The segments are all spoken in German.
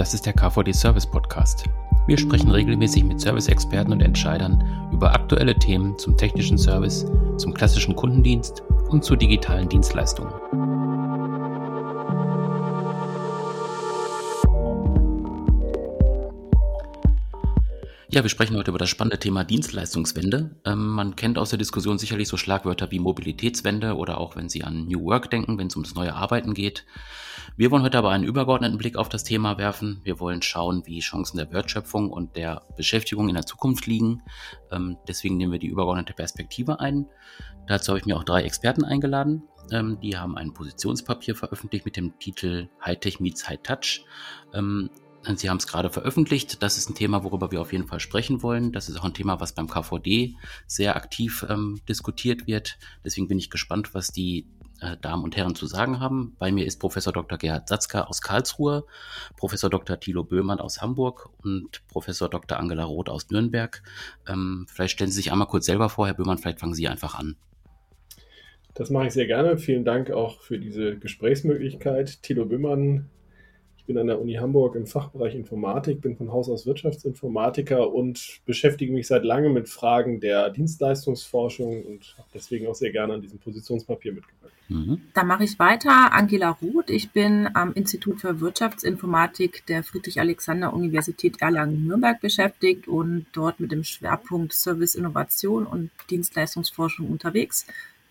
Das ist der KVD Service Podcast. Wir sprechen regelmäßig mit Service-Experten und Entscheidern über aktuelle Themen zum technischen Service, zum klassischen Kundendienst und zu digitalen Dienstleistungen. Ja, wir sprechen heute über das spannende Thema Dienstleistungswende. Ähm, man kennt aus der Diskussion sicherlich so Schlagwörter wie Mobilitätswende oder auch wenn Sie an New Work denken, wenn es ums neue Arbeiten geht. Wir wollen heute aber einen übergeordneten Blick auf das Thema werfen. Wir wollen schauen, wie Chancen der Wertschöpfung und der Beschäftigung in der Zukunft liegen. Ähm, deswegen nehmen wir die übergeordnete Perspektive ein. Dazu habe ich mir auch drei Experten eingeladen. Ähm, die haben ein Positionspapier veröffentlicht mit dem Titel Hightech meets High Touch. Ähm, Sie haben es gerade veröffentlicht. Das ist ein Thema, worüber wir auf jeden Fall sprechen wollen. Das ist auch ein Thema, was beim KVD sehr aktiv ähm, diskutiert wird. Deswegen bin ich gespannt, was die äh, Damen und Herren zu sagen haben. Bei mir ist Professor Dr. Gerhard Satzka aus Karlsruhe, Professor Dr. Thilo Böhmann aus Hamburg und Professor Dr. Angela Roth aus Nürnberg. Ähm, vielleicht stellen Sie sich einmal kurz selber vor, Herr Böhmann, vielleicht fangen Sie einfach an. Das mache ich sehr gerne. Vielen Dank auch für diese Gesprächsmöglichkeit. Thilo Böhmann, bin an der Uni Hamburg im Fachbereich Informatik, bin von Haus aus Wirtschaftsinformatiker und beschäftige mich seit langem mit Fragen der Dienstleistungsforschung und habe deswegen auch sehr gerne an diesem Positionspapier mitgewirkt. Mhm. Da mache ich weiter. Angela Ruth. Ich bin am Institut für Wirtschaftsinformatik der Friedrich-Alexander-Universität Erlangen-Nürnberg beschäftigt und dort mit dem Schwerpunkt Service Innovation und Dienstleistungsforschung unterwegs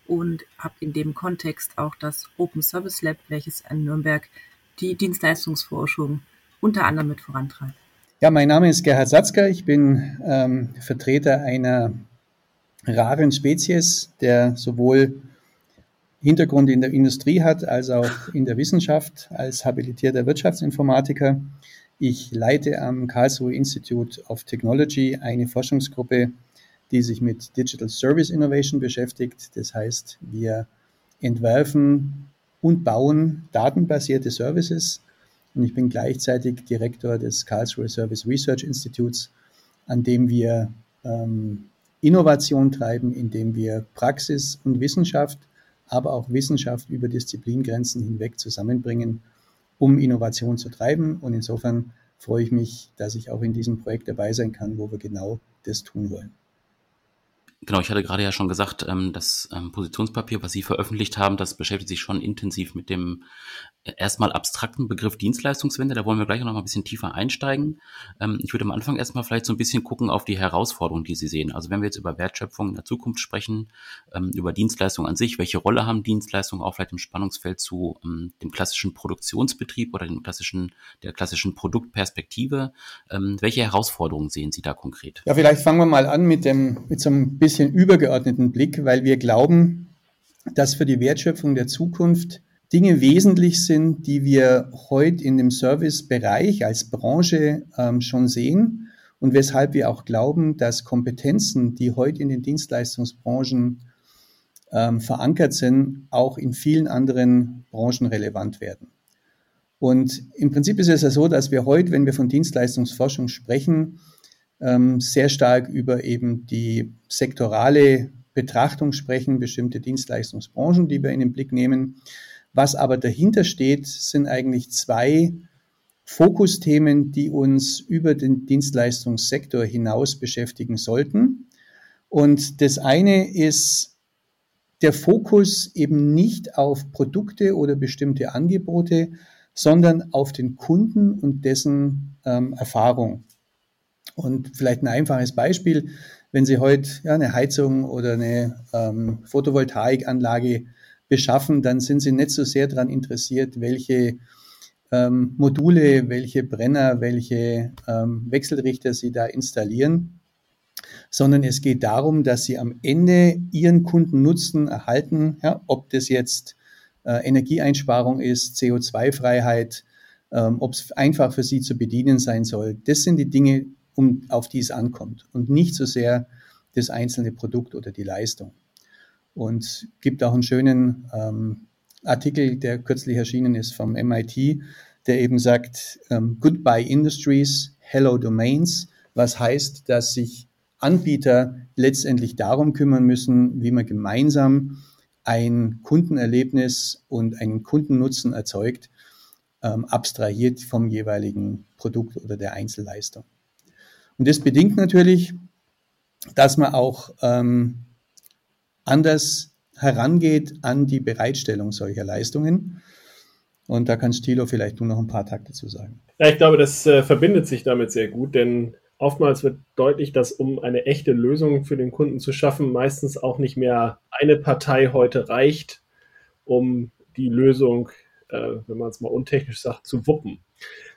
und habe in dem Kontext auch das Open Service Lab, welches in Nürnberg die Dienstleistungsforschung unter anderem mit vorantreibt. Ja, mein Name ist Gerhard Satzker. Ich bin ähm, Vertreter einer raren Spezies, der sowohl Hintergrund in der Industrie hat als auch in der Wissenschaft als habilitierter Wirtschaftsinformatiker. Ich leite am Karlsruhe Institute of Technology eine Forschungsgruppe, die sich mit Digital Service Innovation beschäftigt. Das heißt, wir entwerfen und bauen datenbasierte Services. Und ich bin gleichzeitig Direktor des Karlsruhe Service Research Institutes, an dem wir ähm, Innovation treiben, indem wir Praxis und Wissenschaft, aber auch Wissenschaft über Disziplingrenzen hinweg zusammenbringen, um Innovation zu treiben. Und insofern freue ich mich, dass ich auch in diesem Projekt dabei sein kann, wo wir genau das tun wollen. Genau, ich hatte gerade ja schon gesagt, ähm, das ähm, Positionspapier, was Sie veröffentlicht haben, das beschäftigt sich schon intensiv mit dem erstmal abstrakten Begriff Dienstleistungswende. Da wollen wir gleich noch mal ein bisschen tiefer einsteigen. Ähm, ich würde am Anfang erstmal vielleicht so ein bisschen gucken auf die Herausforderungen, die Sie sehen. Also wenn wir jetzt über Wertschöpfung in der Zukunft sprechen, über Dienstleistungen an sich, welche Rolle haben Dienstleistungen auch vielleicht im Spannungsfeld zu dem klassischen Produktionsbetrieb oder dem klassischen, der klassischen Produktperspektive? welche Herausforderungen sehen Sie da konkret? Ja, vielleicht fangen wir mal an mit dem, mit so einem bisschen übergeordneten Blick, weil wir glauben, dass für die Wertschöpfung der Zukunft Dinge wesentlich sind, die wir heute in dem Servicebereich als Branche ähm, schon sehen und weshalb wir auch glauben, dass Kompetenzen, die heute in den Dienstleistungsbranchen ähm, verankert sind, auch in vielen anderen Branchen relevant werden. Und im Prinzip ist es ja so, dass wir heute, wenn wir von Dienstleistungsforschung sprechen, ähm, sehr stark über eben die sektorale Betrachtung sprechen, bestimmte Dienstleistungsbranchen, die wir in den Blick nehmen. Was aber dahinter steht, sind eigentlich zwei Fokusthemen, die uns über den Dienstleistungssektor hinaus beschäftigen sollten. Und das eine ist der Fokus eben nicht auf Produkte oder bestimmte Angebote, sondern auf den Kunden und dessen ähm, Erfahrung. Und vielleicht ein einfaches Beispiel, wenn Sie heute ja, eine Heizung oder eine ähm, Photovoltaikanlage beschaffen, dann sind sie nicht so sehr daran interessiert, welche ähm, Module, welche Brenner, welche ähm, Wechselrichter sie da installieren, sondern es geht darum, dass sie am Ende ihren Kundennutzen erhalten, ja, ob das jetzt äh, Energieeinsparung ist, CO2-Freiheit, ähm, ob es einfach für sie zu bedienen sein soll. Das sind die Dinge, um, auf die es ankommt und nicht so sehr das einzelne Produkt oder die Leistung. Und gibt auch einen schönen ähm, Artikel, der kürzlich erschienen ist vom MIT, der eben sagt, ähm, Goodbye Industries, Hello Domains, was heißt, dass sich Anbieter letztendlich darum kümmern müssen, wie man gemeinsam ein Kundenerlebnis und einen Kundennutzen erzeugt. ähm, abstrahiert vom jeweiligen Produkt oder der Einzelleistung. Und das bedingt natürlich, dass man auch ähm, anders herangeht an die Bereitstellung solcher Leistungen. Und da kann Stilo vielleicht nur noch ein paar Takte zu sagen. Ja, ich glaube, das äh, verbindet sich damit sehr gut, denn oftmals wird deutlich, dass um eine echte Lösung für den Kunden zu schaffen, meistens auch nicht mehr eine Partei heute reicht, um die Lösung, äh, wenn man es mal untechnisch sagt, zu wuppen.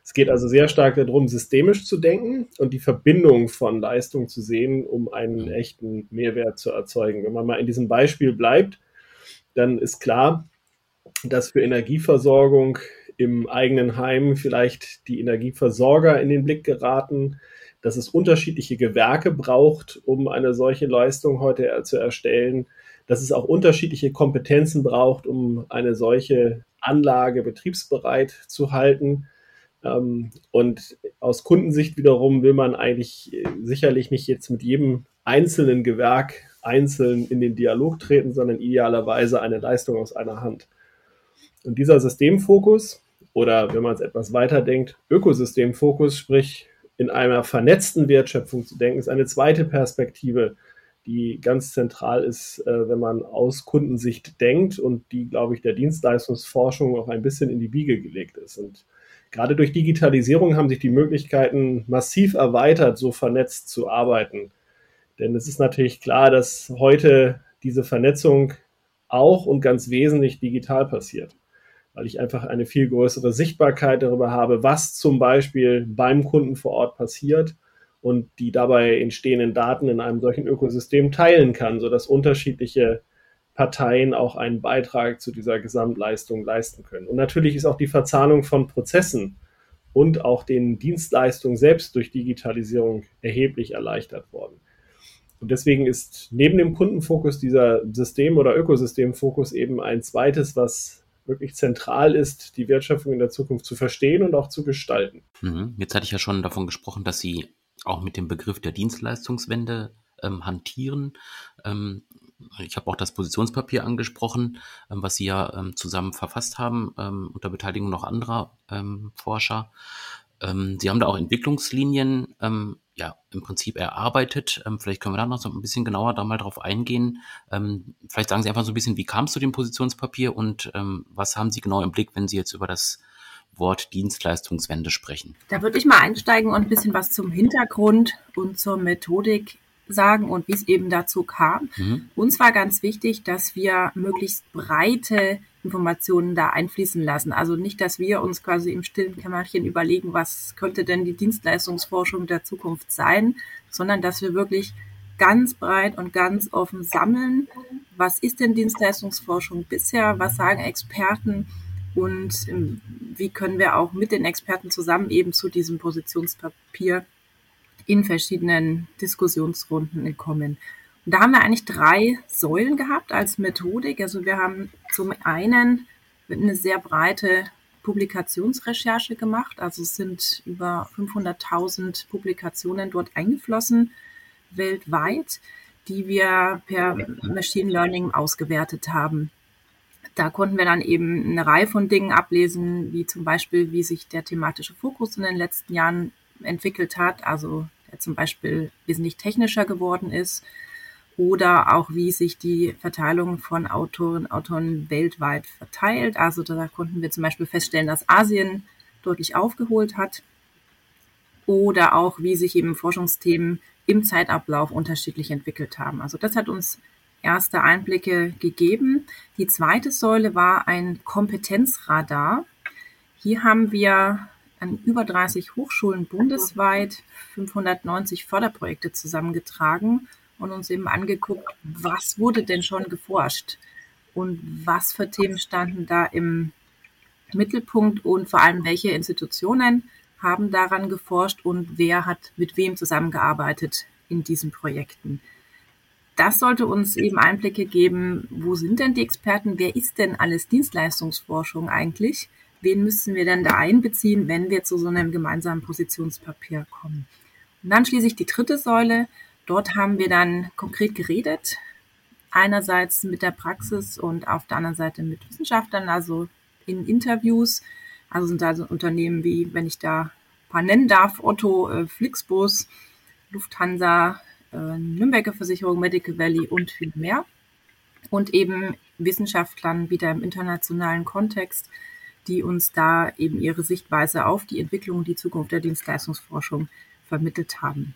Es geht also sehr stark darum, systemisch zu denken und die Verbindung von Leistung zu sehen, um einen echten Mehrwert zu erzeugen. Wenn man mal in diesem Beispiel bleibt, dann ist klar, dass für Energieversorgung im eigenen Heim vielleicht die Energieversorger in den Blick geraten, dass es unterschiedliche Gewerke braucht, um eine solche Leistung heute zu erstellen, dass es auch unterschiedliche Kompetenzen braucht, um eine solche Anlage betriebsbereit zu halten. Ähm, und aus Kundensicht wiederum will man eigentlich äh, sicherlich nicht jetzt mit jedem einzelnen Gewerk einzeln in den Dialog treten, sondern idealerweise eine Leistung aus einer Hand. Und dieser Systemfokus oder wenn man es etwas weiter denkt, Ökosystemfokus, sprich in einer vernetzten Wertschöpfung zu denken, ist eine zweite Perspektive, die ganz zentral ist, äh, wenn man aus Kundensicht denkt und die, glaube ich, der Dienstleistungsforschung auch ein bisschen in die Wiege gelegt ist. Und gerade durch Digitalisierung haben sich die Möglichkeiten massiv erweitert, so vernetzt zu arbeiten. Denn es ist natürlich klar, dass heute diese Vernetzung auch und ganz wesentlich digital passiert weil ich einfach eine viel größere Sichtbarkeit darüber habe, was zum Beispiel beim Kunden vor Ort passiert und die dabei entstehenden Daten in einem solchen Ökosystem teilen kann, sodass unterschiedliche Parteien auch einen Beitrag zu dieser Gesamtleistung leisten können. Und natürlich ist auch die Verzahnung von Prozessen und auch den Dienstleistungen selbst durch Digitalisierung erheblich erleichtert worden. Und deswegen ist neben dem Kundenfokus dieser System- oder Ökosystemfokus eben ein zweites, was wirklich zentral ist, die Wertschöpfung in der Zukunft zu verstehen und auch zu gestalten. Mhm. Jetzt hatte ich ja schon davon gesprochen, dass Sie auch mit dem Begriff der Dienstleistungswende ähm, hantieren. Ähm, ich habe auch das Positionspapier angesprochen, ähm, was Sie ja ähm, zusammen verfasst haben, ähm, unter Beteiligung noch anderer Forscher. Sie haben da auch Entwicklungslinien ja, im Prinzip erarbeitet. Vielleicht können wir da noch so ein bisschen genauer da mal drauf eingehen. Vielleicht sagen Sie einfach so ein bisschen, wie kam es zu dem Positionspapier und was haben Sie genau im Blick, wenn Sie jetzt über das Wort Dienstleistungswende sprechen? Da würde ich mal einsteigen und ein bisschen was zum Hintergrund und zur Methodik sagen und wie es eben dazu kam. Mhm. Uns war ganz wichtig, dass wir möglichst breite Informationen da einfließen lassen. Also nicht, dass wir uns quasi im stillen Kämmerchen überlegen, was könnte denn die Dienstleistungsforschung der Zukunft sein, sondern dass wir wirklich ganz breit und ganz offen sammeln. Was ist denn Dienstleistungsforschung bisher? Was sagen Experten? Und ähm, wie können wir auch mit den Experten zusammen eben zu diesem Positionspapier in verschiedenen Diskussionsrunden kommen? Und da haben wir eigentlich drei Säulen gehabt als Methodik. Also wir haben zum einen eine sehr breite Publikationsrecherche gemacht. Also es sind über 500.000 Publikationen dort eingeflossen weltweit, die wir per Machine Learning ausgewertet haben. Da konnten wir dann eben eine Reihe von Dingen ablesen, wie zum Beispiel, wie sich der thematische Fokus in den letzten Jahren entwickelt hat, also zum Beispiel wesentlich technischer geworden ist, oder auch wie sich die Verteilung von Autoren, Autoren weltweit verteilt. Also da konnten wir zum Beispiel feststellen, dass Asien deutlich aufgeholt hat oder auch wie sich eben Forschungsthemen im Zeitablauf unterschiedlich entwickelt haben. Also das hat uns erste Einblicke gegeben. Die zweite Säule war ein Kompetenzradar. Hier haben wir an über 30 Hochschulen bundesweit 590 Förderprojekte zusammengetragen und uns eben angeguckt, was wurde denn schon geforscht und was für Themen standen da im Mittelpunkt und vor allem welche Institutionen haben daran geforscht und wer hat mit wem zusammengearbeitet in diesen Projekten. Das sollte uns eben Einblicke geben, wo sind denn die Experten, wer ist denn alles Dienstleistungsforschung eigentlich, wen müssen wir denn da einbeziehen, wenn wir zu so einem gemeinsamen Positionspapier kommen. Und dann schließlich die dritte Säule, Dort haben wir dann konkret geredet, einerseits mit der Praxis und auf der anderen Seite mit Wissenschaftlern, also in Interviews Also sind da so Unternehmen wie, wenn ich da ein paar nennen darf, Otto, äh, Flixbus, Lufthansa, äh, Nürnberger Versicherung, Medical Valley und viel mehr. Und eben Wissenschaftlern wieder im internationalen Kontext, die uns da eben ihre Sichtweise auf die Entwicklung und die Zukunft der Dienstleistungsforschung vermittelt haben.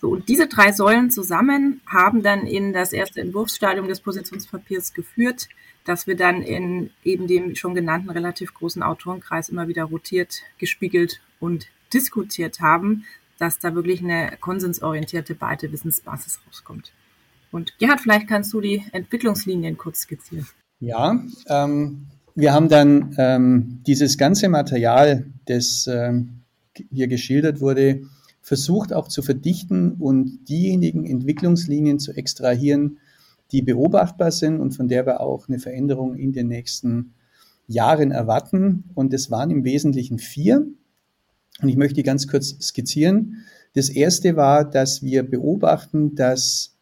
So, und diese drei Säulen zusammen haben dann in das erste Entwurfsstadium des Positionspapiers geführt, dass wir dann in eben dem schon genannten relativ großen Autorenkreis immer wieder rotiert, gespiegelt und diskutiert haben, dass da wirklich eine konsensorientierte, breite Wissensbasis rauskommt. Und Gerhard, vielleicht kannst du die Entwicklungslinien kurz skizzieren. Ja, ähm, wir haben dann ähm, dieses ganze Material, das ähm, hier geschildert wurde, versucht auch zu verdichten und diejenigen Entwicklungslinien zu extrahieren, die beobachtbar sind und von der wir auch eine Veränderung in den nächsten Jahren erwarten. Und es waren im Wesentlichen vier. Und ich möchte ganz kurz skizzieren. Das erste war, dass wir beobachten, dass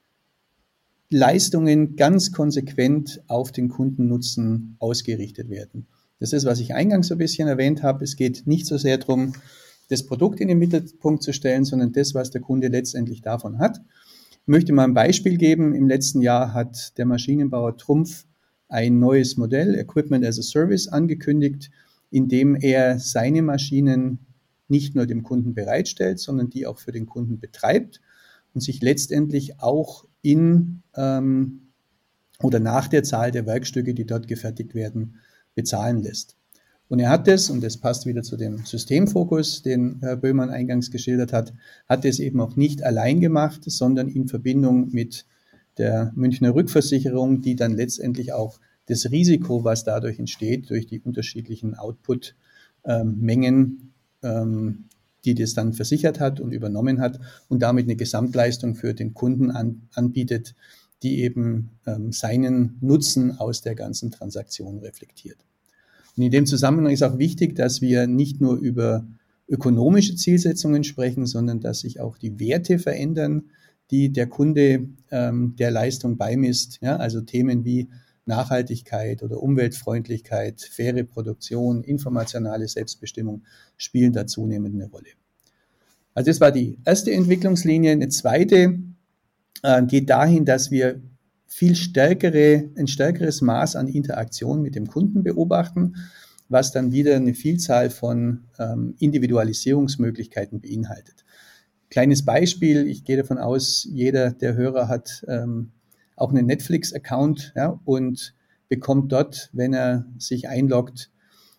Leistungen ganz konsequent auf den Kundennutzen ausgerichtet werden. Das ist, was ich eingangs so ein bisschen erwähnt habe. Es geht nicht so sehr darum, das Produkt in den Mittelpunkt zu stellen, sondern das, was der Kunde letztendlich davon hat. Ich möchte mal ein Beispiel geben. Im letzten Jahr hat der Maschinenbauer Trumpf ein neues Modell, Equipment as a Service, angekündigt, in dem er seine Maschinen nicht nur dem Kunden bereitstellt, sondern die auch für den Kunden betreibt und sich letztendlich auch in ähm, oder nach der Zahl der Werkstücke, die dort gefertigt werden, bezahlen lässt. Und er hat es, und das passt wieder zu dem Systemfokus, den Herr Böhmann eingangs geschildert hat, hat es eben auch nicht allein gemacht, sondern in Verbindung mit der Münchner Rückversicherung, die dann letztendlich auch das Risiko, was dadurch entsteht, durch die unterschiedlichen Output-Mengen, ähm, die das dann versichert hat und übernommen hat und damit eine Gesamtleistung für den Kunden an, anbietet, die eben ähm, seinen Nutzen aus der ganzen Transaktion reflektiert. Und in dem Zusammenhang ist auch wichtig, dass wir nicht nur über ökonomische Zielsetzungen sprechen, sondern dass sich auch die Werte verändern, die der Kunde ähm, der Leistung beimisst. Ja, also Themen wie Nachhaltigkeit oder Umweltfreundlichkeit, faire Produktion, informationale Selbstbestimmung spielen da zunehmend eine Rolle. Also das war die erste Entwicklungslinie. Eine zweite äh, geht dahin, dass wir viel stärkere, ein stärkeres Maß an Interaktion mit dem Kunden beobachten, was dann wieder eine Vielzahl von ähm, Individualisierungsmöglichkeiten beinhaltet. Kleines Beispiel, ich gehe davon aus, jeder der Hörer hat ähm, auch einen Netflix-Account ja, und bekommt dort, wenn er sich einloggt,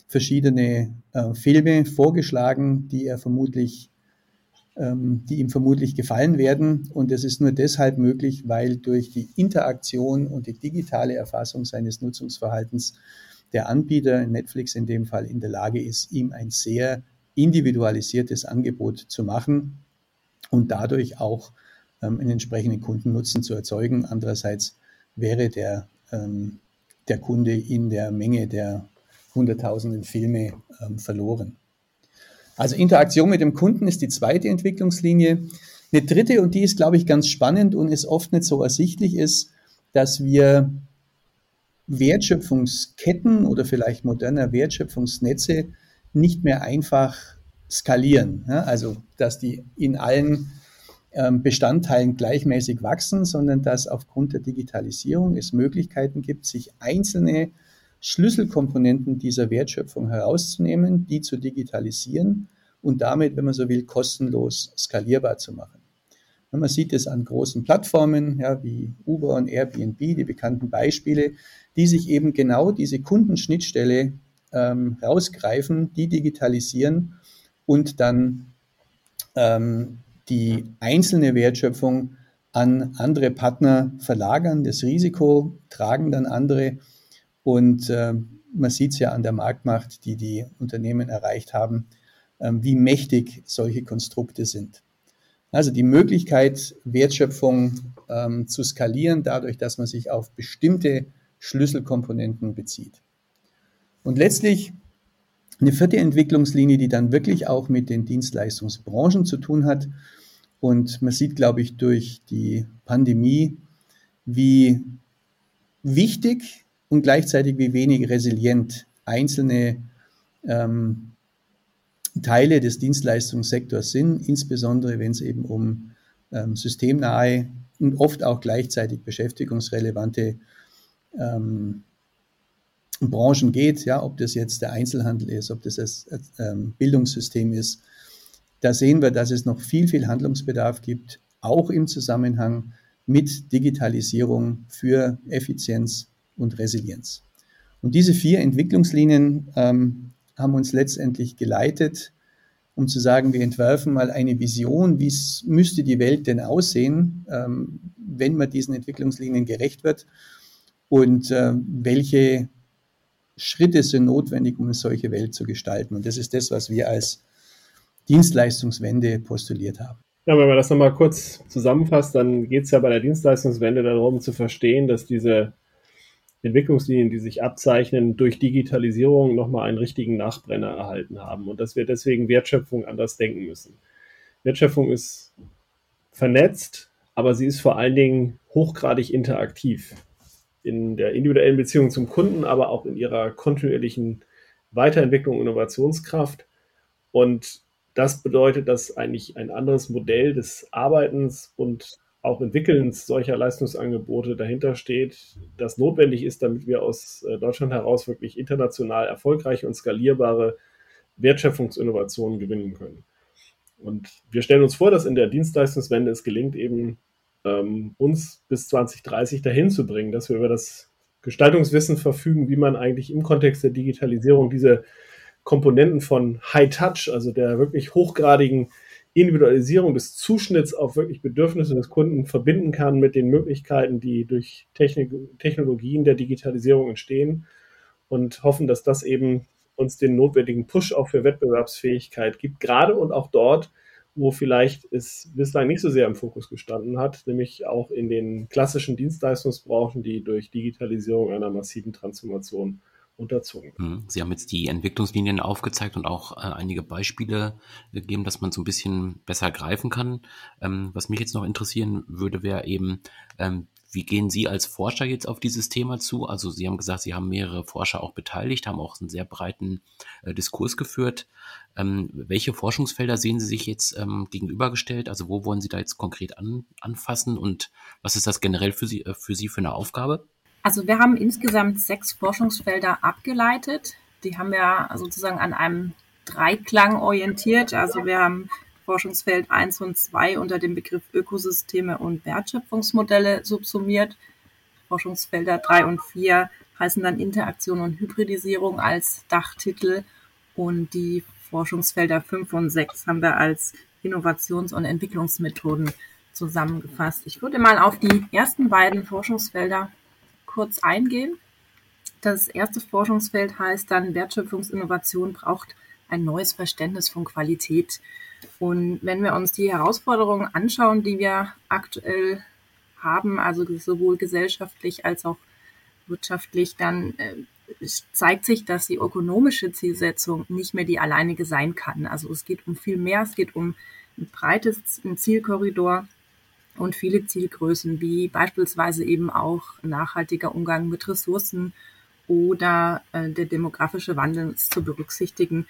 verschiedene äh, Filme vorgeschlagen, die er vermutlich ähm, die ihm vermutlich gefallen werden. Und das ist nur deshalb möglich, weil durch die Interaktion und die digitale Erfassung seines Nutzungsverhaltens der Anbieter, Netflix in dem Fall, in der Lage ist, ihm ein sehr individualisiertes Angebot zu machen und dadurch auch ähm, einen entsprechenden Kundennutzen zu erzeugen. Andererseits wäre der, ähm, der Kunde in der Menge der hunderttausenden Filme ähm, verloren. Also Interaktion mit dem Kunden ist die zweite Entwicklungslinie. Eine dritte, und die ist, glaube ich, ganz spannend und ist oft nicht so ersichtlich, ist, dass wir Wertschöpfungsketten oder vielleicht moderner Wertschöpfungsnetze nicht mehr einfach skalieren. Also, dass die in allen Bestandteilen gleichmäßig wachsen, sondern dass aufgrund der Digitalisierung es Möglichkeiten gibt, sich einzelne Schlüsselkomponenten dieser Wertschöpfung herauszunehmen, die zu digitalisieren und damit, wenn man so will, kostenlos skalierbar zu machen. Und man sieht es an großen Plattformen, ja, wie Uber und Airbnb, die bekannten Beispiele, die sich eben genau diese Kundenschnittstelle ähm, rausgreifen, die digitalisieren und dann ähm, die einzelne Wertschöpfung an andere Partner verlagern. Das Risiko tragen dann andere und äh, man sieht es ja an der Marktmacht, die die Unternehmen erreicht haben, äh, wie mächtig solche Konstrukte sind. Also die Möglichkeit, Wertschöpfung ähm, zu skalieren, dadurch, dass man sich auf bestimmte Schlüsselkomponenten bezieht. Und letztlich eine vierte Entwicklungslinie, die dann wirklich auch mit den Dienstleistungsbranchen zu tun hat. Und man sieht, glaube ich, durch die Pandemie, wie wichtig und gleichzeitig wie wenig resilient einzelne ähm, Teile des Dienstleistungssektors sind, insbesondere wenn es eben um ähm, systemnahe und oft auch gleichzeitig beschäftigungsrelevante ähm, Branchen geht, ja, ob das jetzt der Einzelhandel ist, ob das das ähm, Bildungssystem ist, da sehen wir, dass es noch viel, viel Handlungsbedarf gibt, auch im Zusammenhang mit Digitalisierung für Effizienz und Resilienz. Und diese vier Entwicklungslinien ähm, haben uns letztendlich geleitet, um zu sagen, wir entwerfen mal eine Vision, wie müsste die Welt denn aussehen, ähm, wenn man diesen Entwicklungslinien gerecht wird und äh, welche Schritte sind notwendig, um eine solche Welt zu gestalten. Und das ist das, was wir als Dienstleistungswende postuliert haben. Ja, wenn man das nochmal kurz zusammenfasst, dann geht es ja bei der Dienstleistungswende darum zu verstehen, dass diese Entwicklungslinien, die sich abzeichnen, durch Digitalisierung nochmal einen richtigen Nachbrenner erhalten haben und dass wir deswegen Wertschöpfung anders denken müssen. Wertschöpfung ist vernetzt, aber sie ist vor allen Dingen hochgradig interaktiv in der individuellen Beziehung zum Kunden, aber auch in ihrer kontinuierlichen Weiterentwicklung und Innovationskraft. Und das bedeutet, dass eigentlich ein anderes Modell des Arbeitens und auch Entwickelns solcher Leistungsangebote dahinter steht, das notwendig ist, damit wir aus äh, Deutschland heraus wirklich international erfolgreiche und skalierbare Wertschöpfungsinnovationen gewinnen können. Und wir stellen uns vor, dass in der Dienstleistungswende es gelingt, eben ähm, uns bis 2030 dahin zu bringen, dass wir über das Gestaltungswissen verfügen, wie man eigentlich im Kontext der Digitalisierung diese Komponenten von High Touch, also der wirklich hochgradigen Individualisierung des Zuschnitts auf wirklich Bedürfnisse des Kunden verbinden kann mit den Möglichkeiten, die durch Technik Technologien der Digitalisierung entstehen und hoffen, dass das eben uns den notwendigen Push auch für Wettbewerbsfähigkeit gibt, gerade und auch dort, wo vielleicht es bislang nicht so sehr im Fokus gestanden hat, nämlich auch in den klassischen Dienstleistungsbranchen, die durch Digitalisierung einer massiven Transformation unterzogen. Mhm. Sie haben jetzt die Entwicklungslinien aufgezeigt und auch äh, einige Beispiele gegeben, dass man so ein bisschen besser greifen kann. Ähm, was mich jetzt noch interessieren würde, wäre eben, ähm, wie gehen Sie als Forscher jetzt auf dieses Thema zu? Also Sie haben gesagt, Sie haben mehrere Forscher auch beteiligt, haben auch einen sehr breiten äh, Diskurs geführt. Ähm, welche Forschungsfelder sehen Sie sich jetzt ähm, gegenübergestellt? Also wo wollen Sie da jetzt konkret an, anfassen und was ist das generell für Sie, äh, für Sie für eine Aufgabe? Also wir haben insgesamt sechs Forschungsfelder abgeleitet. Die haben wir sozusagen an einem Dreiklang orientiert. Also wir haben Forschungsfeld 1 und 2 unter dem Begriff Ökosysteme und Wertschöpfungsmodelle subsumiert. Forschungsfelder 3 und 4 heißen dann Interaktion und Hybridisierung als Dachtitel und die Forschungsfelder 5 und 6 haben wir als Innovations- und Entwicklungsmethoden zusammengefasst. Ich würde mal auf die ersten beiden Forschungsfelder kurz eingehen. Das erste Forschungsfeld heißt dann, Wertschöpfungsinnovation braucht ein neues Verständnis von Qualität. Und wenn wir uns die Herausforderungen anschauen, die wir aktuell haben, also sowohl gesellschaftlich als auch wirtschaftlich, dann äh, zeigt sich, dass die ökonomische Zielsetzung nicht mehr die alleinige sein kann. Also es geht um viel mehr, es geht um ein breites Zielkorridor und viele Zielgrößen, wie beispielsweise eben auch nachhaltiger Umgang mit Ressourcen oder äh, der demografische Wandel zu berücksichtigen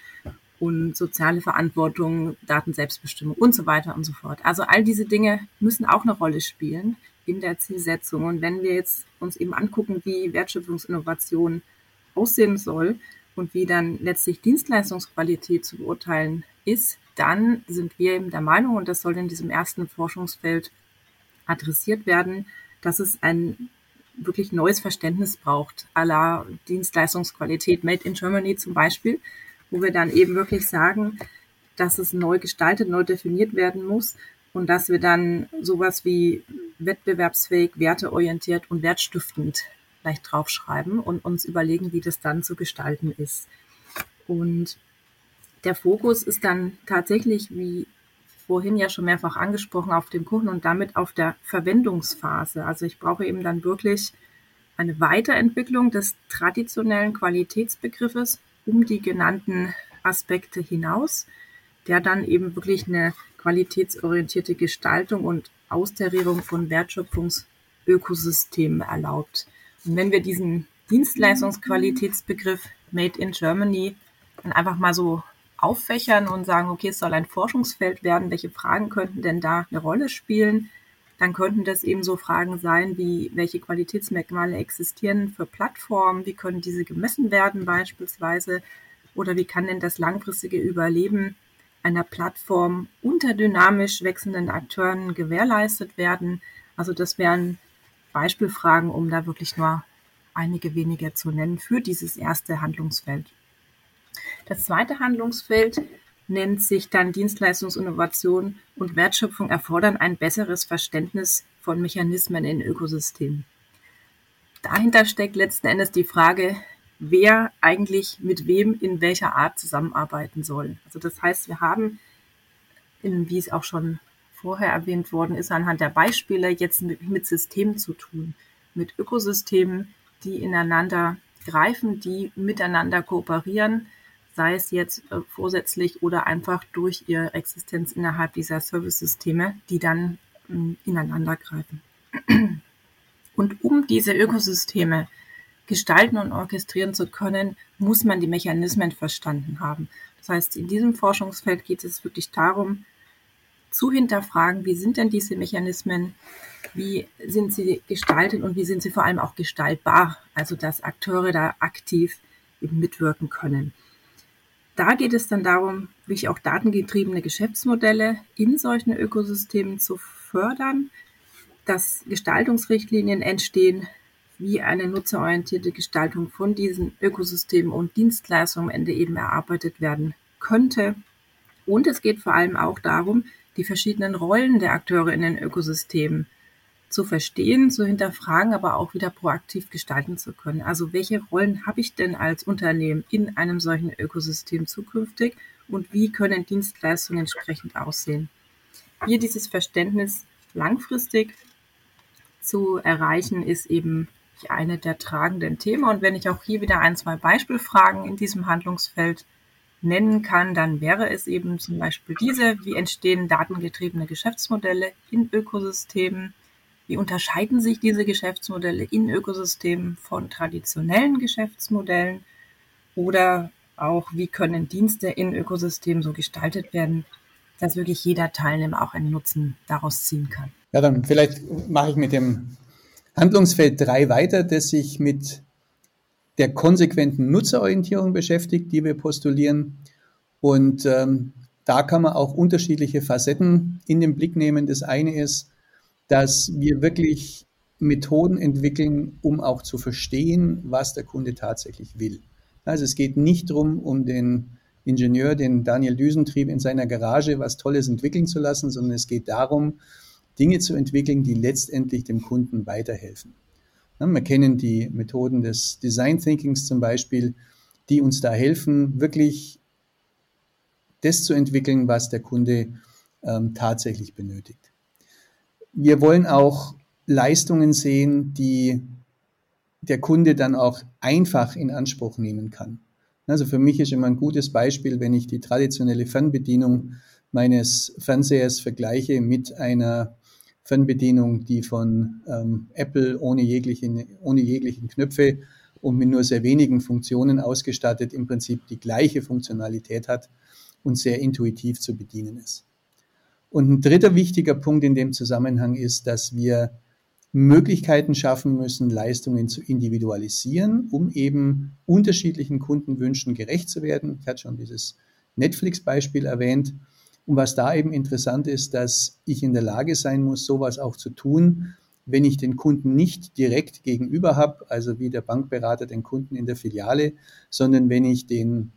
und soziale Verantwortung, Datenselbstbestimmung und so weiter und so fort. Also all diese Dinge müssen auch eine Rolle spielen in der Zielsetzung. Und wenn wir jetzt uns eben angucken, wie Wertschöpfungsinnovation aussehen soll und wie dann letztlich Dienstleistungsqualität zu beurteilen ist, dann sind wir eben der Meinung, und das soll in diesem ersten Forschungsfeld adressiert werden, dass es ein wirklich neues Verständnis braucht, aller Dienstleistungsqualität Made in Germany zum Beispiel, wo wir dann eben wirklich sagen, dass es neu gestaltet, neu definiert werden muss und dass wir dann sowas wie wettbewerbsfähig, werteorientiert und wertstiftend vielleicht draufschreiben und uns überlegen, wie das dann zu gestalten ist. Und der Fokus ist dann tatsächlich, wie vorhin ja schon mehrfach angesprochen, auf dem Kuchen und damit auf der Verwendungsphase. Also ich brauche eben dann wirklich eine Weiterentwicklung des traditionellen Qualitätsbegriffes um die genannten Aspekte hinaus, der dann eben wirklich eine qualitätsorientierte Gestaltung und Austarierung von Wertschöpfungsökosystemen erlaubt. Und wenn wir diesen Dienstleistungsqualitätsbegriff Made in Germany dann einfach mal so auffächern und sagen, okay, es soll ein Forschungsfeld werden, welche Fragen könnten denn da eine Rolle spielen? Dann könnten das eben so Fragen sein, wie welche Qualitätsmerkmale existieren für Plattformen, wie können diese gemessen werden beispielsweise oder wie kann denn das langfristige Überleben einer Plattform unter dynamisch wechselnden Akteuren gewährleistet werden. Also das wären Beispielfragen, um da wirklich nur einige wenige zu nennen für dieses erste Handlungsfeld. Das zweite Handlungsfeld nennt sich dann Dienstleistungsinnovation und Wertschöpfung erfordern ein besseres Verständnis von Mechanismen in Ökosystemen. Dahinter steckt letzten Endes die Frage, wer eigentlich mit wem in welcher Art zusammenarbeiten soll. Also das heißt, wir haben, wie es auch schon vorher erwähnt worden ist, anhand der Beispiele jetzt mit Systemen zu tun, mit Ökosystemen, die ineinander greifen, die miteinander kooperieren, sei es jetzt äh, vorsätzlich oder einfach durch ihre Existenz innerhalb dieser Service-Systeme, die dann äh, ineinander greifen. Und um diese Ökosysteme gestalten und orchestrieren zu können, muss man die Mechanismen verstanden haben. Das heißt, in diesem Forschungsfeld geht es wirklich darum, zu hinterfragen, wie sind denn diese Mechanismen, wie sind sie gestaltet und wie sind sie vor allem auch gestaltbar, also dass Akteure da aktiv eben mitwirken können. Da geht es dann darum, wirklich auch datengetriebene Geschäftsmodelle in solchen Ökosystemen zu fördern, dass Gestaltungsrichtlinien entstehen, wie eine nutzerorientierte Gestaltung von diesen Ökosystemen und Dienstleistungen am Ende eben erarbeitet werden könnte. Und es geht vor allem auch darum, die verschiedenen Rollen der Akteure in den Ökosystemen zu verstehen, zu hinterfragen, aber auch wieder proaktiv gestalten zu können. Also welche Rollen habe ich denn als Unternehmen in einem solchen Ökosystem zukünftig und wie können Dienstleistungen entsprechend aussehen? Hier dieses Verständnis langfristig zu erreichen, ist eben eine der tragenden Themen. Und wenn ich auch hier wieder ein, zwei Beispielfragen in diesem Handlungsfeld nennen kann, dann wäre es eben zum Beispiel diese, wie entstehen datengetriebene Geschäftsmodelle in Ökosystemen? Wie unterscheiden sich diese Geschäftsmodelle in Ökosystemen von traditionellen Geschäftsmodellen? Oder auch, wie können Dienste in Ökosystemen so gestaltet werden, dass wirklich jeder Teilnehmer auch einen Nutzen daraus ziehen kann? Ja, dann vielleicht mache ich mit dem Handlungsfeld 3 weiter, das sich mit der konsequenten Nutzerorientierung beschäftigt, die wir postulieren. Und ähm, da kann man auch unterschiedliche Facetten in den Blick nehmen. Das eine ist, dass wir wirklich Methoden entwickeln, um auch zu verstehen, was der Kunde tatsächlich will. Also es geht nicht darum, um den Ingenieur, den Daniel Düsentrieb in seiner Garage was Tolles entwickeln zu lassen, sondern es geht darum, Dinge zu entwickeln, die letztendlich dem Kunden weiterhelfen. wir kennen die Methoden des Design Thinkings zum Beispiel, die uns da helfen, wirklich das zu entwickeln, was der Kunde ähm, tatsächlich benötigt. Wir wollen auch Leistungen sehen, die der Kunde dann auch einfach in Anspruch nehmen kann. Also für mich ist immer ein gutes Beispiel, wenn ich die traditionelle Fernbedienung meines Fernsehers vergleiche mit einer Fernbedienung, die von ähm, Apple ohne, jeglichen, ohne jeglichen Knöpfe und mit nur sehr wenigen Funktionen ausgestattet im Prinzip die gleiche Funktionalität hat und sehr intuitiv zu bedienen ist. Und ein dritter wichtiger Punkt in dem Zusammenhang ist, dass wir Möglichkeiten schaffen müssen, Leistungen zu individualisieren, um eben unterschiedlichen Kundenwünschen gerecht zu werden. Ich hatte schon dieses Netflix-Beispiel erwähnt. Und was da eben interessant ist, dass ich in der Lage sein muss, sowas auch zu tun, wenn ich den Kunden nicht direkt gegenüber habe, also wie der Bankberater den Kunden in der Filiale, sondern wenn ich den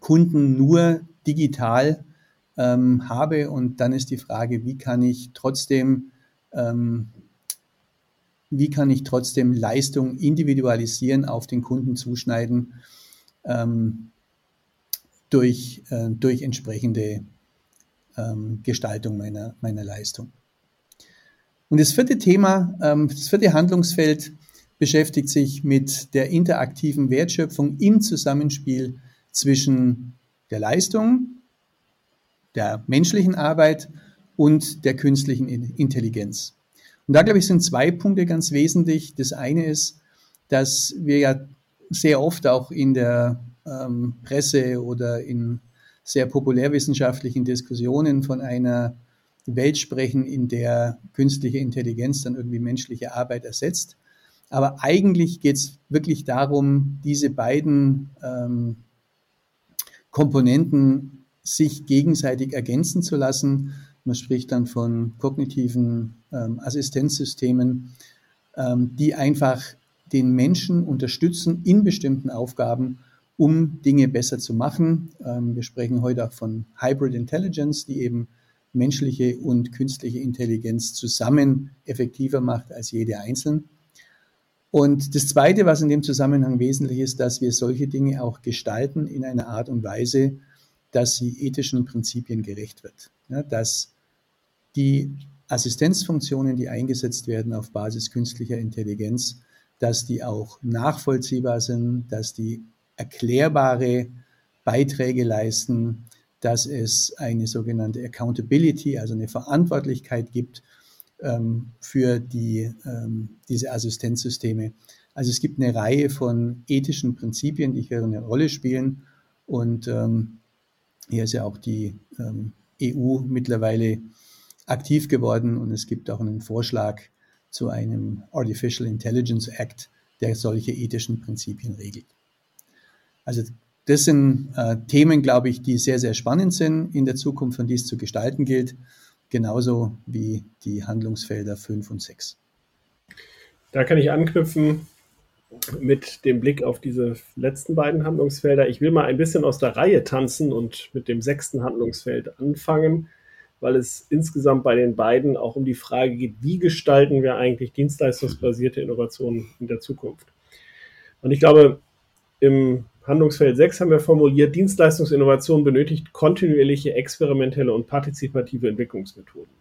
Kunden nur digital ähm, habe. Und dann ist die Frage, wie kann ich trotzdem, ähm, wie kann ich trotzdem Leistung individualisieren, auf den Kunden zuschneiden ähm, durch, äh, durch entsprechende ähm, Gestaltung meiner, meiner Leistung. Und das vierte Thema, ähm, das vierte Handlungsfeld beschäftigt sich mit der interaktiven Wertschöpfung im Zusammenspiel zwischen der Leistung, der menschlichen Arbeit und der künstlichen Intelligenz. Und da, glaube ich, sind zwei Punkte ganz wesentlich. Das eine ist, dass wir ja sehr oft auch in der ähm, Presse oder in sehr populärwissenschaftlichen Diskussionen von einer Welt sprechen, in der künstliche Intelligenz dann irgendwie menschliche Arbeit ersetzt. Aber eigentlich geht es wirklich darum, diese beiden ähm, Komponenten sich gegenseitig ergänzen zu lassen. Man spricht dann von kognitiven ähm, Assistenzsystemen, ähm, die einfach den Menschen unterstützen in bestimmten Aufgaben, um Dinge besser zu machen. Ähm, wir sprechen heute auch von Hybrid Intelligence, die eben menschliche und künstliche Intelligenz zusammen effektiver macht als jede einzeln. Und das Zweite, was in dem Zusammenhang wesentlich ist, dass wir solche Dinge auch gestalten in einer Art und Weise, dass sie ethischen Prinzipien gerecht wird. Ja, dass die Assistenzfunktionen, die eingesetzt werden auf Basis künstlicher Intelligenz, dass die auch nachvollziehbar sind, dass die erklärbare Beiträge leisten, dass es eine sogenannte Accountability, also eine Verantwortlichkeit gibt ähm, für die, ähm, diese Assistenzsysteme. Also es gibt eine Reihe von ethischen Prinzipien, die hier eine Rolle spielen. Und ähm, hier ist ja auch die ähm, EU mittlerweile aktiv geworden und es gibt auch einen Vorschlag zu einem Artificial Intelligence Act, der solche ethischen Prinzipien regelt. Also das sind äh, Themen, glaube ich, die sehr, sehr spannend sind in der Zukunft und dies zu gestalten gilt, genauso wie die Handlungsfelder 5 und 6. Da kann ich anknüpfen mit dem Blick auf diese letzten beiden Handlungsfelder. Ich will mal ein bisschen aus der Reihe tanzen und mit dem sechsten Handlungsfeld anfangen, weil es insgesamt bei den beiden auch um die Frage geht, wie gestalten wir eigentlich dienstleistungsbasierte Innovationen in der Zukunft. Und ich glaube, im Handlungsfeld 6 haben wir formuliert, Dienstleistungsinnovation benötigt kontinuierliche, experimentelle und partizipative Entwicklungsmethoden.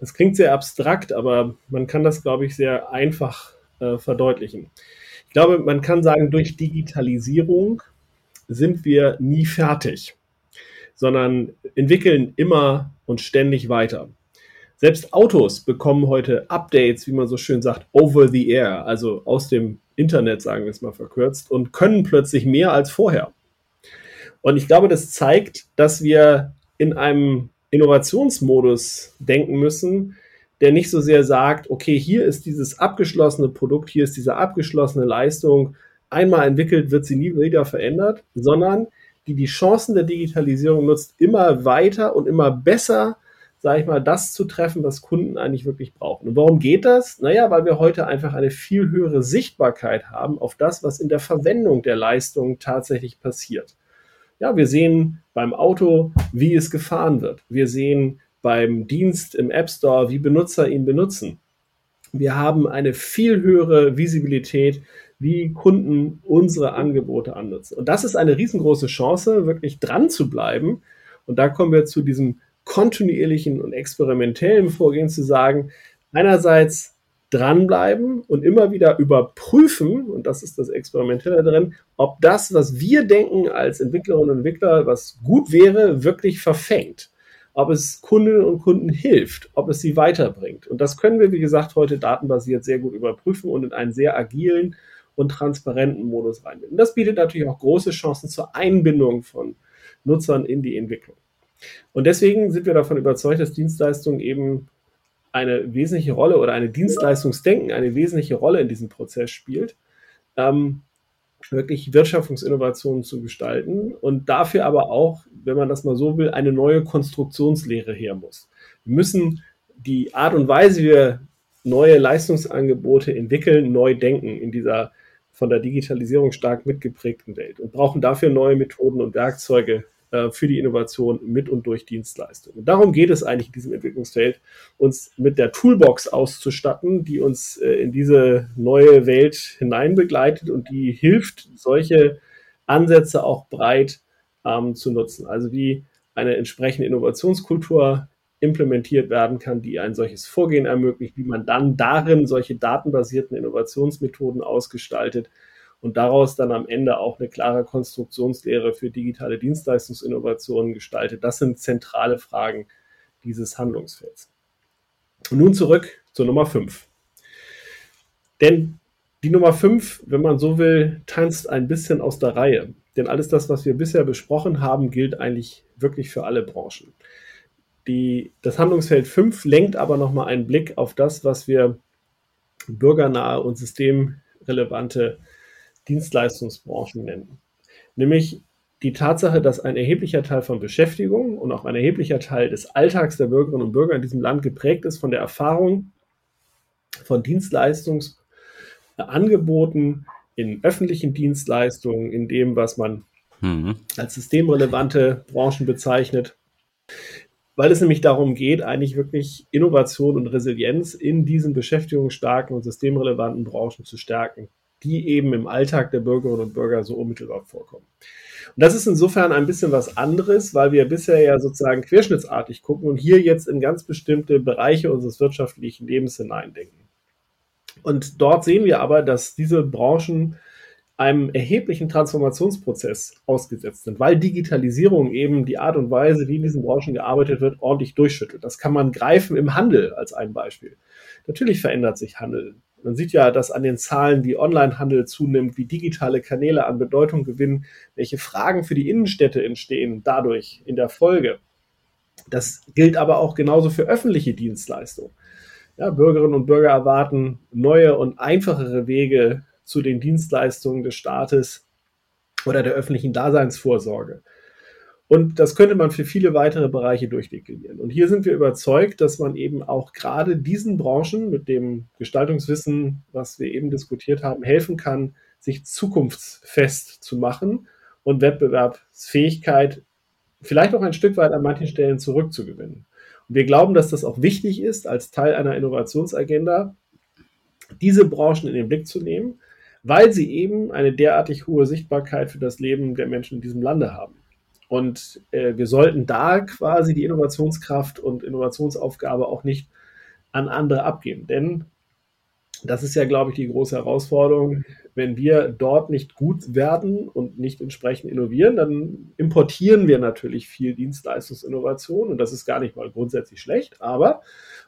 Das klingt sehr abstrakt, aber man kann das, glaube ich, sehr einfach äh, verdeutlichen. Ich glaube, man kann sagen, durch Digitalisierung sind wir nie fertig, sondern entwickeln immer und ständig weiter. Selbst Autos bekommen heute Updates, wie man so schön sagt, over the air, also aus dem Internet, sagen wir es mal verkürzt, und können plötzlich mehr als vorher. Und ich glaube, das zeigt, dass wir in einem Innovationsmodus denken müssen, der nicht so sehr sagt, okay, hier ist dieses abgeschlossene Produkt, hier ist diese abgeschlossene Leistung, einmal entwickelt, wird sie nie wieder verändert, sondern die die Chancen der Digitalisierung nutzt, immer weiter und immer besser sage ich mal, das zu treffen, was Kunden eigentlich wirklich brauchen. Und warum geht das? Naja, weil wir heute einfach eine viel höhere Sichtbarkeit haben auf das, was in der Verwendung der Leistung tatsächlich passiert. Ja, wir sehen beim Auto, wie es gefahren wird. Wir sehen beim Dienst im App Store, wie Benutzer ihn benutzen. Wir haben eine viel höhere Visibilität, wie Kunden unsere Angebote annutzen. Und das ist eine riesengroße Chance, wirklich dran zu bleiben. Und da kommen wir zu diesem kontinuierlichen und experimentellen Vorgehen zu sagen, einerseits dranbleiben und immer wieder überprüfen, und das ist das Experimentelle drin, ob das, was wir denken als Entwicklerinnen und Entwickler, was gut wäre, wirklich verfängt. Ob es Kundinnen und Kunden hilft, ob es sie weiterbringt. Und das können wir, wie gesagt, heute datenbasiert sehr gut überprüfen und in einen sehr agilen und transparenten Modus reinbinden. Das bietet natürlich auch große Chancen zur Einbindung von Nutzern in die Entwicklung. Und deswegen sind wir davon überzeugt, dass Dienstleistung eben eine wesentliche Rolle oder eine Dienstleistungsdenken eine wesentliche Rolle in diesem Prozess spielt, ähm, wirklich Wirtschaftungsinnovationen zu gestalten und dafür aber auch, wenn man das mal so will, eine neue Konstruktionslehre her muss. Wir müssen die Art und Weise, wie wir neue Leistungsangebote entwickeln, neu denken in dieser von der Digitalisierung stark mitgeprägten Welt und brauchen dafür neue Methoden und Werkzeuge, äh, für die Innovation mit und durch Dienstleistungen. Darum geht es eigentlich in diesem Entwicklungsfeld, uns mit der Toolbox auszustatten, die uns äh, in diese neue Welt hineinbegleitet und die hilft, solche Ansätze auch breit ähm, zu nutzen. Also wie eine entsprechende Innovationskultur implementiert werden kann, die ein solches Vorgehen ermöglicht, wie man dann darin solche datenbasierten Innovationsmethoden ausgestaltet und daraus dann am Ende auch eine klare Konstruktionslehre für digitale Dienstleistungsinnovationen gestaltet. Das sind zentrale Fragen dieses Handlungsfelds. Und nun zurück zur Nummer 5. Denn die Nummer 5, wenn man so will, tanzt ein bisschen aus der Reihe. denn alles das, was wir bisher besprochen haben, gilt eigentlich wirklich für alle Branchen. Die, das Handlungsfeld 5 lenkt aber nochmal einen Blick auf das, was wir bürgernahe und systemrelevante Dienstleistungsbranchen nennen. Nämlich die Tatsache, dass ein erheblicher Teil von Beschäftigung und auch ein erheblicher Teil des Alltags der Bürgerinnen und Bürger in diesem Land geprägt ist von der Erfahrung von Dienstleistungsangeboten in öffentlichen Dienstleistungen, in dem, was man mhm. als systemrelevante Branchen bezeichnet, weil es nämlich darum geht, eigentlich wirklich Innovation und Resilienz in diesen beschäftigungsstarken und systemrelevanten Branchen zu stärken, die eben im Alltag der Bürgerinnen und Bürger so unmittelbar vorkommen. Und das ist insofern ein bisschen was anderes, weil wir bisher ja sozusagen querschnittsartig gucken und hier jetzt in ganz bestimmte Bereiche unseres wirtschaftlichen Lebens hineindenken. Und dort sehen wir aber, dass diese Branchen einem erheblichen Transformationsprozess ausgesetzt sind, weil Digitalisierung eben die Art und Weise, wie in diesen Branchen gearbeitet wird, ordentlich durchschüttelt. Das kann man greifen im Handel als ein Beispiel. Natürlich verändert sich Handel. Man sieht ja, dass an den Zahlen, wie Onlinehandel zunimmt, wie digitale Kanäle an Bedeutung gewinnen, welche Fragen für die Innenstädte entstehen dadurch in der Folge. Das gilt aber auch genauso für öffentliche Dienstleistungen. Ja, Bürgerinnen und Bürger erwarten neue und einfachere Wege zu den Dienstleistungen des Staates oder der öffentlichen Daseinsvorsorge. Und das könnte man für viele weitere Bereiche durchdeklinieren. Und hier sind wir überzeugt, dass man eben auch gerade diesen Branchen mit dem Gestaltungswissen, was wir eben diskutiert haben, helfen kann, sich zukunftsfest zu machen und Wettbewerbsfähigkeit vielleicht auch ein Stück weit an manchen Stellen zurückzugewinnen. Und wir glauben, dass das auch wichtig ist, als Teil einer Innovationsagenda, diese Branchen in den Blick zu nehmen, weil sie eben eine derartig hohe Sichtbarkeit für das Leben der Menschen in diesem Lande haben. Und äh, wir sollten da quasi die Innovationskraft und Innovationsaufgabe auch nicht an andere abgeben. Denn das ist ja, glaube ich, die große Herausforderung. Wenn wir dort nicht gut werden und nicht entsprechend innovieren, dann importieren wir natürlich viel Dienstleistungsinnovation und das ist gar nicht mal grundsätzlich schlecht, aber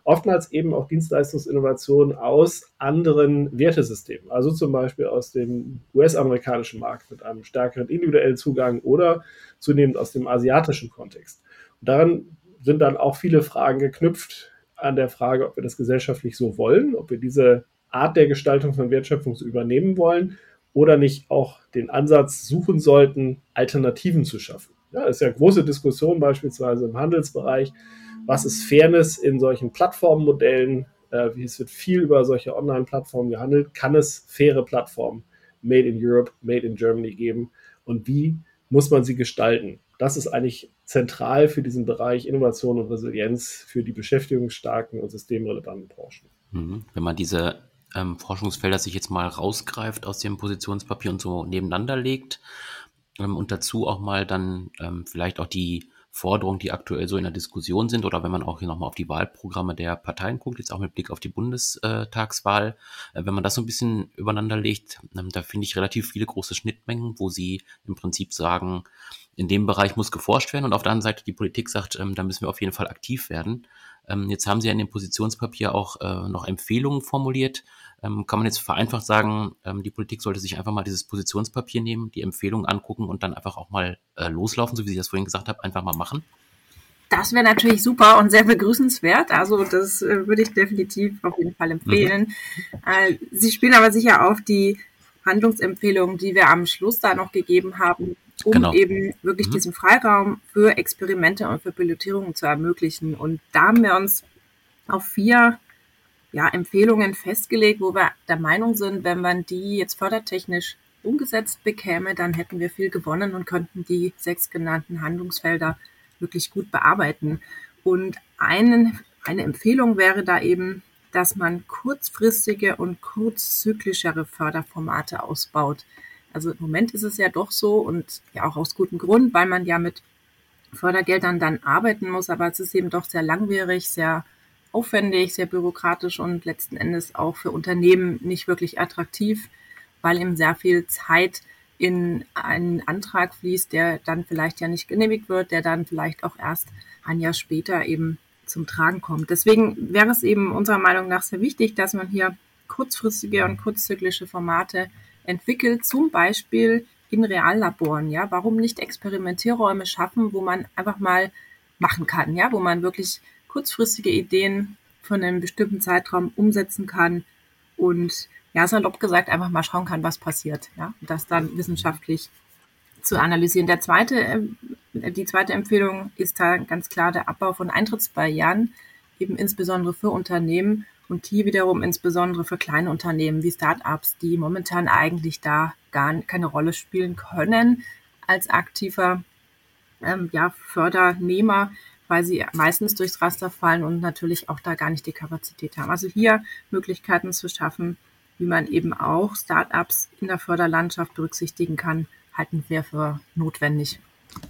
oftmals eben auch Dienstleistungsinnovation aus anderen Wertesystemen, also zum Beispiel aus dem US-amerikanischen Markt mit einem stärkeren individuellen Zugang oder zunehmend aus dem asiatischen Kontext. Und daran sind dann auch viele Fragen geknüpft an der Frage, ob wir das gesellschaftlich so wollen, ob wir diese Art der Gestaltung von Wertschöpfung übernehmen wollen oder nicht auch den Ansatz suchen sollten, Alternativen zu schaffen. Ja, ist ja große Diskussion beispielsweise im Handelsbereich. Was ist Fairness in solchen Plattformmodellen? Äh, es wird viel über solche Online-Plattformen gehandelt. Kann es faire Plattformen made in Europe, made in Germany geben? Und wie muss man sie gestalten? Das ist eigentlich zentral für diesen Bereich Innovation und Resilienz für die beschäftigungsstarken und systemrelevanten Branchen. Mhm. Wenn man diese ähm, Forschungsfelder sich jetzt mal rausgreift aus dem Positionspapier und so nebeneinander legt ähm, und dazu auch mal dann ähm, vielleicht auch die Forderungen, die aktuell so in der Diskussion sind, oder wenn man auch hier nochmal auf die Wahlprogramme der Parteien guckt, jetzt auch mit Blick auf die Bundestagswahl, äh, wenn man das so ein bisschen übereinander legt, ähm, da finde ich relativ viele große Schnittmengen, wo sie im Prinzip sagen, in dem Bereich muss geforscht werden und auf der anderen Seite die Politik sagt, ähm, da müssen wir auf jeden Fall aktiv werden. Ähm, jetzt haben Sie ja in dem Positionspapier auch äh, noch Empfehlungen formuliert. Ähm, kann man jetzt vereinfacht sagen, ähm, die Politik sollte sich einfach mal dieses Positionspapier nehmen, die Empfehlungen angucken und dann einfach auch mal äh, loslaufen, so wie Sie das vorhin gesagt haben, einfach mal machen? Das wäre natürlich super und sehr begrüßenswert. Also das äh, würde ich definitiv auf jeden Fall empfehlen. Mhm. Äh, Sie spielen aber sicher auf die Handlungsempfehlungen, die wir am Schluss da noch gegeben haben, um genau. eben wirklich mhm. diesen Freiraum für Experimente und für Pilotierungen zu ermöglichen. Und da haben wir uns auf vier ja, Empfehlungen festgelegt, wo wir der Meinung sind, wenn man die jetzt fördertechnisch umgesetzt bekäme, dann hätten wir viel gewonnen und könnten die sechs genannten Handlungsfelder wirklich gut bearbeiten. Und einen, eine Empfehlung wäre da eben, dass man kurzfristige und kurzzyklischere Förderformate ausbaut. Also im Moment ist es ja doch so und ja auch aus gutem Grund, weil man ja mit Fördergeldern dann arbeiten muss, aber es ist eben doch sehr langwierig, sehr aufwendig, sehr bürokratisch und letzten Endes auch für Unternehmen nicht wirklich attraktiv, weil eben sehr viel Zeit in einen Antrag fließt, der dann vielleicht ja nicht genehmigt wird, der dann vielleicht auch erst ein Jahr später eben zum Tragen kommt. Deswegen wäre es eben unserer Meinung nach sehr wichtig, dass man hier kurzfristige und kurzzyklische Formate entwickelt, zum Beispiel in Reallaboren, ja? Warum nicht Experimentierräume schaffen, wo man einfach mal machen kann, ja? Wo man wirklich kurzfristige Ideen von einem bestimmten Zeitraum umsetzen kann und ja, salopp gesagt, einfach mal schauen kann, was passiert, ja? Und das dann wissenschaftlich zu analysieren. Der zweite, äh, die zweite Empfehlung ist da ganz klar der Abbau von Eintrittsbarrieren, eben insbesondere für Unternehmen und hier wiederum insbesondere für kleine Unternehmen wie Startups, die momentan eigentlich da gar keine Rolle spielen können als aktiver ähm, ja, Fördernehmer, weil sie meistens durchs Raster fallen und natürlich auch da gar nicht die Kapazität haben. Also hier Möglichkeiten zu schaffen, wie man eben auch Startups in der Förderlandschaft berücksichtigen kann, halten wir für notwendig.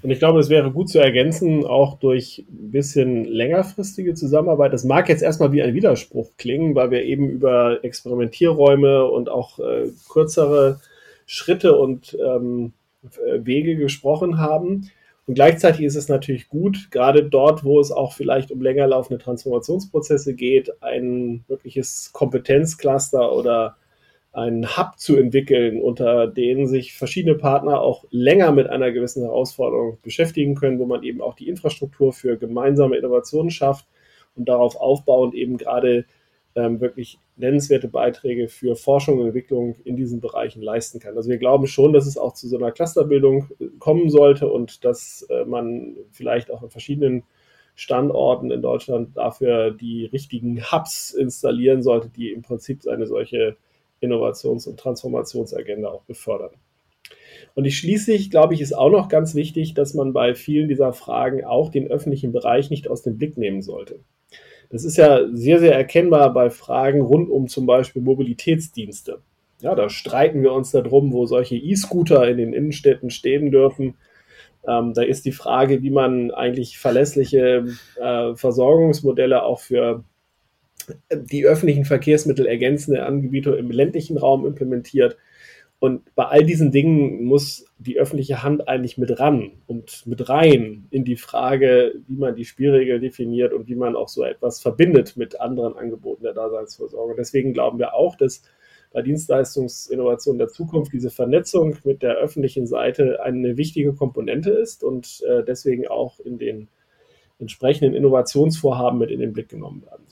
Und ich glaube, es wäre gut zu ergänzen, auch durch ein bisschen längerfristige Zusammenarbeit. Das mag jetzt erstmal wie ein Widerspruch klingen, weil wir eben über Experimentierräume und auch äh, kürzere Schritte und ähm, Wege gesprochen haben. Und gleichzeitig ist es natürlich gut, gerade dort, wo es auch vielleicht um länger laufende Transformationsprozesse geht, ein wirkliches Kompetenzcluster oder einen Hub zu entwickeln, unter denen sich verschiedene Partner auch länger mit einer gewissen Herausforderung beschäftigen können, wo man eben auch die Infrastruktur für gemeinsame Innovationen schafft und darauf aufbauend eben gerade ähm, wirklich nennenswerte Beiträge für Forschung und Entwicklung in diesen Bereichen leisten kann. Also wir glauben schon, dass es auch zu so einer Clusterbildung äh, kommen sollte und dass äh, man vielleicht auch an verschiedenen Standorten in Deutschland dafür die richtigen Hubs installieren sollte, die im Prinzip eine solche Innovations- und Transformationsagenda auch befördern. Und schließlich, glaube ich, ist auch noch ganz wichtig, dass man bei vielen dieser Fragen auch den öffentlichen Bereich nicht aus dem Blick nehmen sollte. Das ist ja sehr, sehr erkennbar bei Fragen rund um zum Beispiel Mobilitätsdienste. Ja, da streiten wir uns darum, wo solche E-Scooter in den Innenstädten stehen dürfen. Ähm, da ist die Frage, wie man eigentlich verlässliche äh, Versorgungsmodelle auch für die öffentlichen Verkehrsmittel ergänzende Angebote im ländlichen Raum implementiert. Und bei all diesen Dingen muss die öffentliche Hand eigentlich mit ran und mit rein in die Frage, wie man die Spielregeln definiert und wie man auch so etwas verbindet mit anderen Angeboten der Daseinsvorsorge. Deswegen glauben wir auch, dass bei Dienstleistungsinnovation der Zukunft diese Vernetzung mit der öffentlichen Seite eine wichtige Komponente ist und äh, deswegen auch in den entsprechenden Innovationsvorhaben mit in den Blick genommen werden.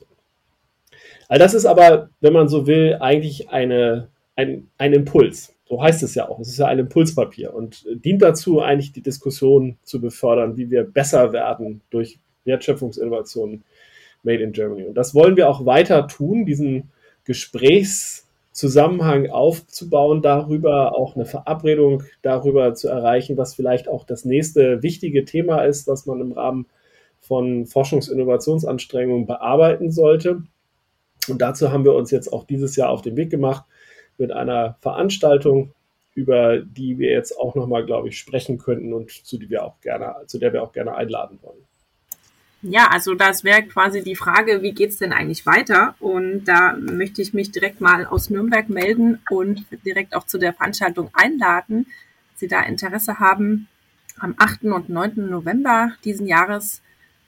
All das ist aber, wenn man so will, eigentlich eine, ein, ein Impuls. So heißt es ja auch. Es ist ja ein Impulspapier und dient dazu, eigentlich die Diskussion zu befördern, wie wir besser werden durch Wertschöpfungsinnovationen made in Germany. Und das wollen wir auch weiter tun, diesen Gesprächszusammenhang aufzubauen, darüber auch eine Verabredung darüber zu erreichen, was vielleicht auch das nächste wichtige Thema ist, was man im Rahmen von Forschungsinnovationsanstrengungen bearbeiten sollte. Und dazu haben wir uns jetzt auch dieses Jahr auf den Weg gemacht mit einer Veranstaltung, über die wir jetzt auch nochmal, glaube ich, sprechen könnten und zu, die wir auch gerne, zu der wir auch gerne einladen wollen. Ja, also das wäre quasi die Frage, wie geht es denn eigentlich weiter? Und da möchte ich mich direkt mal aus Nürnberg melden und direkt auch zu der Veranstaltung einladen. Sie da Interesse haben, am 8. und 9. November diesen Jahres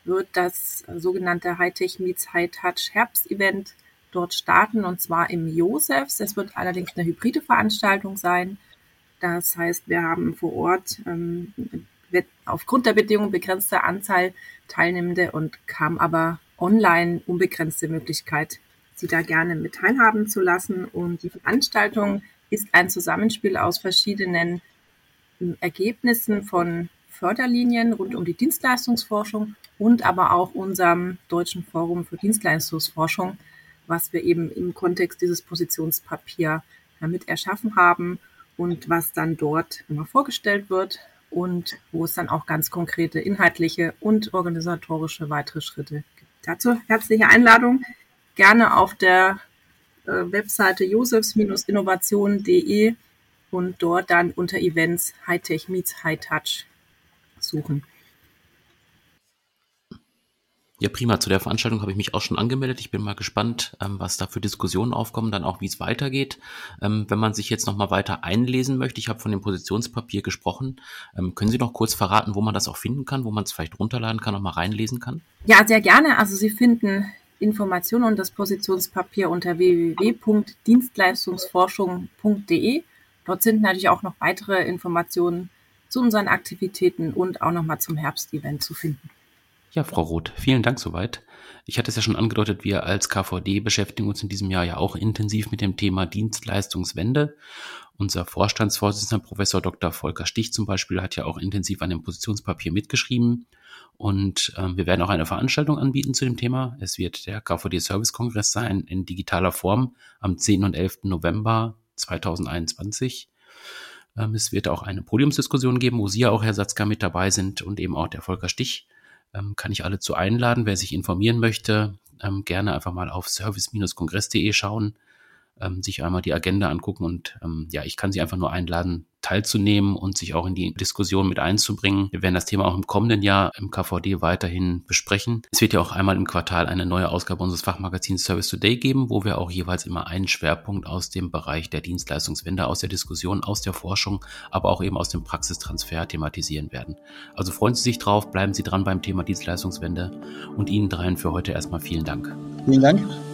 wird das sogenannte Hightech Meets High Touch Herbst-Event dort starten und zwar im Josefs. Es wird allerdings eine hybride Veranstaltung sein. Das heißt, wir haben vor Ort ähm, aufgrund der Bedingungen begrenzte Anzahl Teilnehmende und kam aber online unbegrenzte Möglichkeit, Sie da gerne mit teilhaben zu lassen. Und die Veranstaltung ist ein Zusammenspiel aus verschiedenen ähm, Ergebnissen von Förderlinien rund um die Dienstleistungsforschung und aber auch unserem Deutschen Forum für Dienstleistungsforschung, was wir eben im Kontext dieses Positionspapier mit erschaffen haben und was dann dort immer vorgestellt wird und wo es dann auch ganz konkrete inhaltliche und organisatorische weitere Schritte gibt. Dazu herzliche Einladung. Gerne auf der äh, Webseite josefs-innovation.de und dort dann unter Events Hightech meets High Touch suchen. Ja, prima. Zu der Veranstaltung habe ich mich auch schon angemeldet. Ich bin mal gespannt, ähm, was da für Diskussionen aufkommen, dann auch, wie es weitergeht. Ähm, wenn man sich jetzt noch mal weiter einlesen möchte, ich habe von dem Positionspapier gesprochen. Ähm, können Sie noch kurz verraten, wo man das auch finden kann, wo man es vielleicht runterladen kann, noch mal reinlesen kann? Ja, sehr gerne. Also Sie finden Informationen und das Positionspapier unter www.dienstleistungsforschung.de Dort sind natürlich auch noch weitere Informationen zu unseren Aktivitäten und auch nochmal zum Herbstevent zu finden. Ja, Frau Roth, vielen Dank soweit. Ich hatte es ja schon angedeutet, wir als KVD beschäftigen uns in diesem Jahr ja auch intensiv mit dem Thema Dienstleistungswende. Unser Vorstandsvorsitzender Professor Dr. Volker Stich zum Beispiel hat ja auch intensiv an dem Positionspapier mitgeschrieben. Und ähm, wir werden auch eine Veranstaltung anbieten zu dem Thema. Es wird der KVD Service Kongress sein in digitaler Form am 10. und 11. November 2021. Ähm, es wird auch eine Podiumsdiskussion geben, wo Sie ja auch, Herr Satzka, mit dabei sind und eben auch der Volker Stich. Ähm, kann ich alle zu einladen. Wer sich informieren möchte, ähm, gerne einfach mal auf service-kongress.de schauen ähm, sich einmal die Agenda angucken und ähm, ja, ich kann Sie einfach nur einladen, teilzunehmen und sich auch in die Diskussion mit einzubringen. Wir werden das Thema auch im kommenden Jahr im KVD weiterhin besprechen. Es wird ja auch einmal im Quartal eine neue Ausgabe unseres Fachmagazins Service Today geben, wo wir auch jeweils immer einen Schwerpunkt aus dem Bereich der Dienstleistungswende, aus der Diskussion, aus der Forschung, aber auch eben aus dem Praxistransfer thematisieren werden. Also freuen Sie sich drauf, bleiben Sie dran beim Thema Dienstleistungswende und Ihnen dreien für heute erstmal vielen Dank. Vielen Dank.